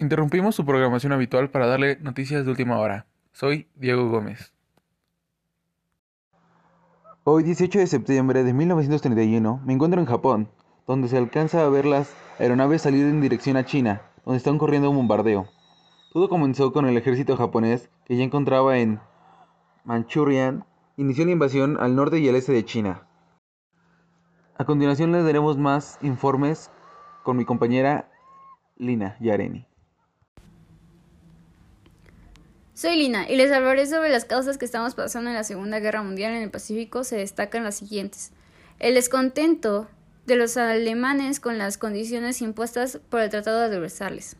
Interrumpimos su programación habitual para darle noticias de última hora. Soy Diego Gómez. Hoy, 18 de septiembre de 1931, me encuentro en Japón, donde se alcanza a ver las aeronaves salir en dirección a China, donde están corriendo un bombardeo. Todo comenzó con el ejército japonés, que ya encontraba en Manchurian, inició la invasión al norte y al este de China. A continuación les daremos más informes con mi compañera Lina Yareni. Soy Lina y les hablaré sobre las causas que estamos pasando en la Segunda Guerra Mundial en el Pacífico. Se destacan las siguientes. El descontento de los alemanes con las condiciones impuestas por el Tratado de Versalles.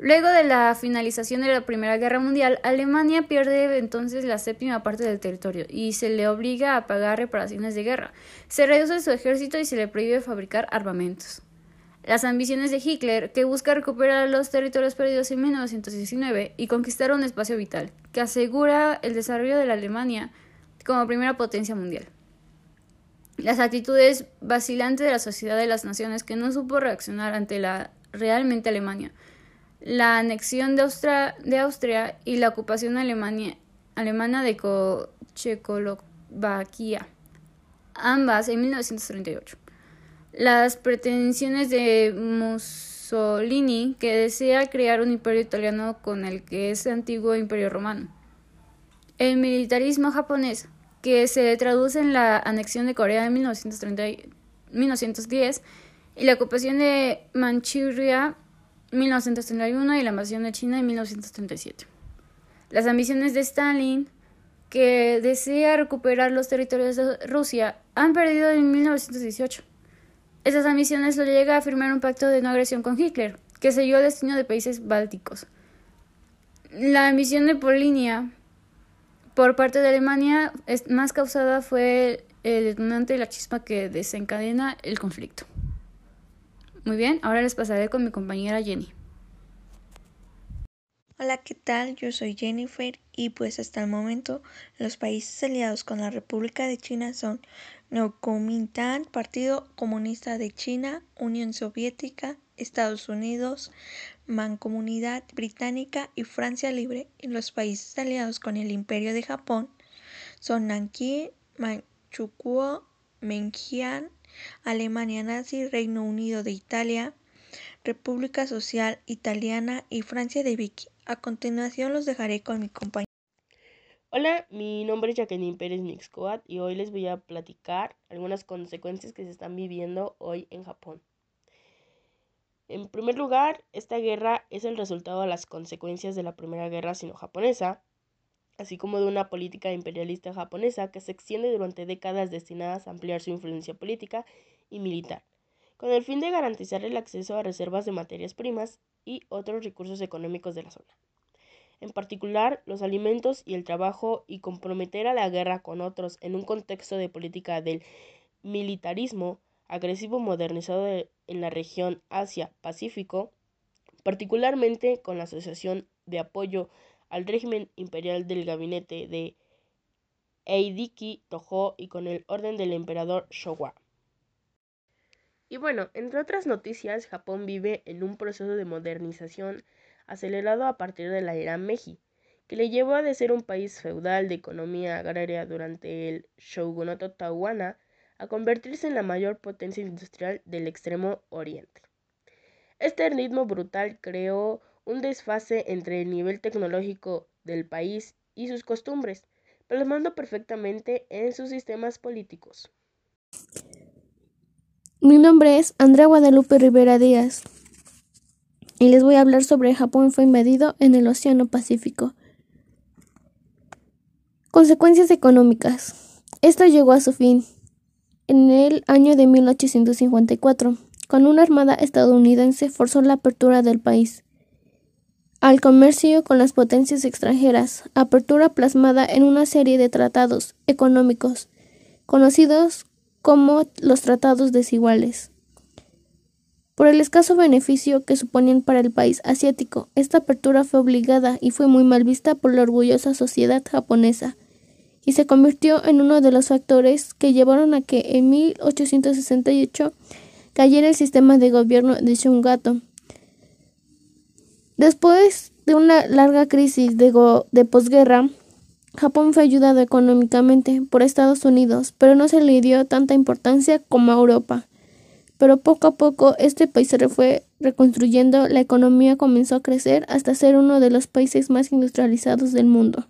Luego de la finalización de la Primera Guerra Mundial, Alemania pierde entonces la séptima parte del territorio y se le obliga a pagar reparaciones de guerra. Se reduce su ejército y se le prohíbe fabricar armamentos. Las ambiciones de Hitler, que busca recuperar los territorios perdidos en 1919 y conquistar un espacio vital, que asegura el desarrollo de la Alemania como primera potencia mundial. Las actitudes vacilantes de la sociedad de las naciones que no supo reaccionar ante la realmente Alemania la anexión de Austria, y la ocupación alemana de Checoslovaquia, ambas en 1938. Las pretensiones de Mussolini, que desea crear un imperio italiano con el que es antiguo imperio romano. El militarismo japonés, que se traduce en la anexión de Corea en 1910 y la ocupación de Manchuria 1931 y la invasión de China en 1937. Las ambiciones de Stalin, que desea recuperar los territorios de Rusia, han perdido en 1918. Esas ambiciones lo llega a firmar un pacto de no agresión con Hitler, que selló el destino de países bálticos. La ambición de Polinia por parte de Alemania más causada fue el detonante de la chispa que desencadena el conflicto. Muy bien, ahora les pasaré con mi compañera Jenny. Hola, ¿qué tal? Yo soy Jennifer y pues hasta el momento los países aliados con la República de China son Kuomintang, Partido Comunista de China, Unión Soviética, Estados Unidos, Mancomunidad Británica y Francia Libre. Y los países aliados con el Imperio de Japón son Nanking, Manchukuo, Mengjiang, Alemania nazi, Reino Unido de Italia, República Social Italiana y Francia de Vicky. A continuación los dejaré con mi compañero. Hola, mi nombre es Jacqueline Pérez Mixcoat y hoy les voy a platicar algunas consecuencias que se están viviendo hoy en Japón. En primer lugar, esta guerra es el resultado de las consecuencias de la Primera Guerra Sino-Japonesa, así como de una política imperialista japonesa que se extiende durante décadas destinadas a ampliar su influencia política y militar, con el fin de garantizar el acceso a reservas de materias primas y otros recursos económicos de la zona. En particular, los alimentos y el trabajo y comprometer a la guerra con otros en un contexto de política del militarismo agresivo modernizado en la región Asia-Pacífico, particularmente con la Asociación de Apoyo al régimen imperial del gabinete de Eidiki Toho y con el orden del emperador Showa. Y bueno, entre otras noticias, Japón vive en un proceso de modernización acelerado a partir de la era Meiji, que le llevó a de ser un país feudal de economía agraria durante el shogunato Tawana a convertirse en la mayor potencia industrial del extremo oriente. Este ritmo brutal creó un desfase entre el nivel tecnológico del país y sus costumbres, plasmando perfectamente en sus sistemas políticos. Mi nombre es Andrea Guadalupe Rivera Díaz y les voy a hablar sobre Japón fue invadido en el Océano Pacífico. Consecuencias económicas. Esto llegó a su fin en el año de 1854, cuando una armada estadounidense forzó la apertura del país al comercio con las potencias extranjeras, apertura plasmada en una serie de tratados económicos conocidos como los tratados desiguales. Por el escaso beneficio que suponían para el país asiático, esta apertura fue obligada y fue muy mal vista por la orgullosa sociedad japonesa, y se convirtió en uno de los factores que llevaron a que en 1868 cayera el sistema de gobierno de Shungato, Después de una larga crisis de, de posguerra, Japón fue ayudado económicamente por Estados Unidos, pero no se le dio tanta importancia como a Europa. Pero poco a poco este país se fue reconstruyendo, la economía comenzó a crecer hasta ser uno de los países más industrializados del mundo.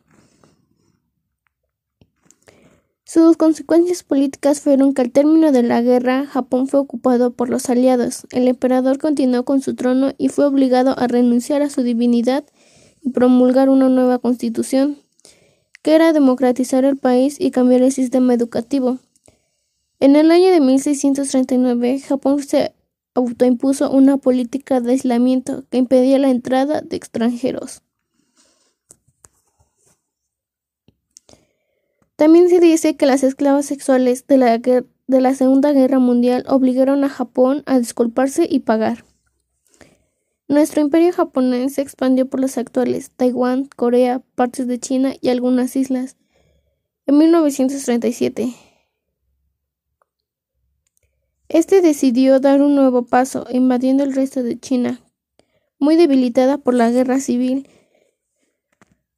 Sus consecuencias políticas fueron que al término de la guerra Japón fue ocupado por los aliados. El emperador continuó con su trono y fue obligado a renunciar a su divinidad y promulgar una nueva constitución, que era democratizar el país y cambiar el sistema educativo. En el año de 1639, Japón se autoimpuso una política de aislamiento que impedía la entrada de extranjeros. También se dice que las esclavas sexuales de la, de la Segunda Guerra Mundial obligaron a Japón a disculparse y pagar. Nuestro imperio japonés se expandió por los actuales Taiwán, Corea, partes de China y algunas islas. En 1937, este decidió dar un nuevo paso, invadiendo el resto de China, muy debilitada por la guerra civil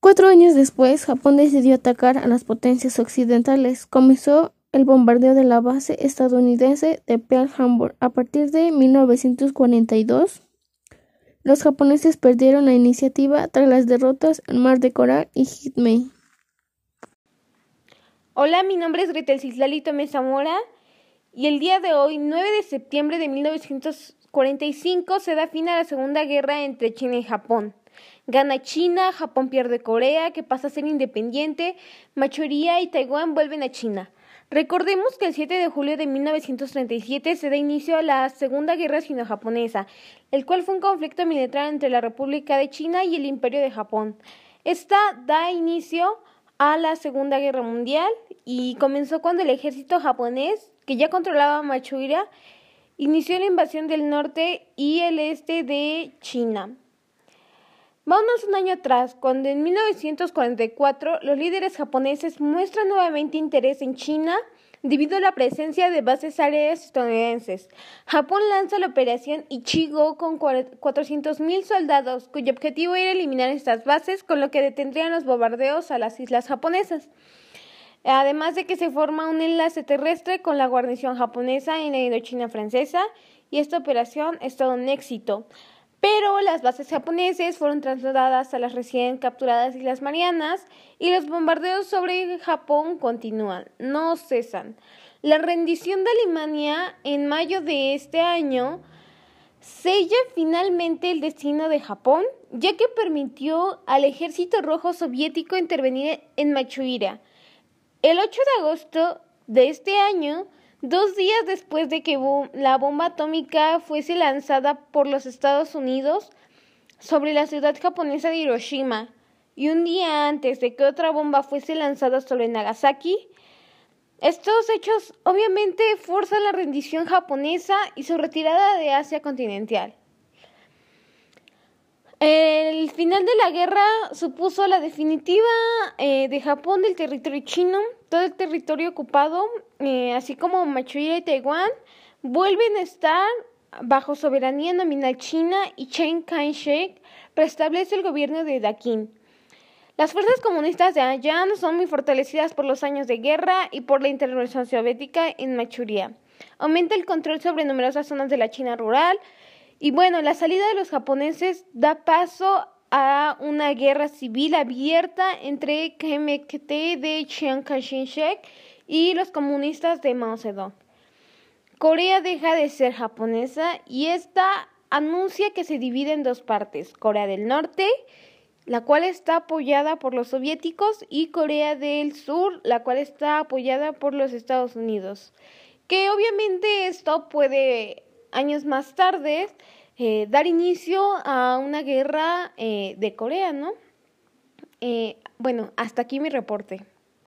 Cuatro años después, Japón decidió atacar a las potencias occidentales. Comenzó el bombardeo de la base estadounidense de Pearl Harbor. A partir de 1942, los japoneses perdieron la iniciativa tras las derrotas en Mar de Coral y Hitmei. Hola, mi nombre es Gretel Cislali Tomé Zamora y el día de hoy, 9 de septiembre de 1945, se da fin a la Segunda Guerra entre China y Japón. Gana China, Japón pierde Corea, que pasa a ser independiente, Machuría y Taiwán vuelven a China. Recordemos que el 7 de julio de 1937 se da inicio a la Segunda Guerra Sino-Japonesa, el cual fue un conflicto militar entre la República de China y el Imperio de Japón. Esta da inicio a la Segunda Guerra Mundial y comenzó cuando el ejército japonés, que ya controlaba Machuria, inició la invasión del norte y el este de China. Vámonos un año atrás, cuando en 1944 los líderes japoneses muestran nuevamente interés en China debido a la presencia de bases aéreas estadounidenses. Japón lanza la operación Ichigo con 400.000 soldados, cuyo objetivo era eliminar estas bases, con lo que detendrían los bombardeos a las islas japonesas. Además de que se forma un enlace terrestre con la guarnición japonesa en la Indochina francesa, y esta operación es todo un éxito pero las bases japonesas fueron trasladadas a las recién capturadas Islas Marianas y los bombardeos sobre Japón continúan, no cesan. La rendición de Alemania en mayo de este año sella finalmente el destino de Japón, ya que permitió al ejército rojo soviético intervenir en Machuira. El 8 de agosto de este año, Dos días después de que la bomba atómica fuese lanzada por los Estados Unidos sobre la ciudad japonesa de Hiroshima, y un día antes de que otra bomba fuese lanzada sobre Nagasaki, estos hechos obviamente forzan la rendición japonesa y su retirada de Asia continental. El final de la guerra supuso la definitiva eh, de Japón del territorio chino, todo el territorio ocupado, eh, así como Manchuria y Taiwán, vuelven a estar bajo soberanía nominal china y Chiang Kai-shek preestablece el gobierno de Dakin. Las fuerzas comunistas de Anjan son muy fortalecidas por los años de guerra y por la intervención soviética en Manchuria. Aumenta el control sobre numerosas zonas de la China rural, y bueno, la salida de los japoneses da paso a una guerra civil abierta entre KMT de Chiang Kai-shek y los comunistas de Mao Zedong. Corea deja de ser japonesa y esta anuncia que se divide en dos partes, Corea del Norte, la cual está apoyada por los soviéticos, y Corea del Sur, la cual está apoyada por los Estados Unidos. Que obviamente esto puede años más tarde eh, dar inicio a una guerra eh, de Corea, ¿no? Eh, bueno, hasta aquí mi reporte.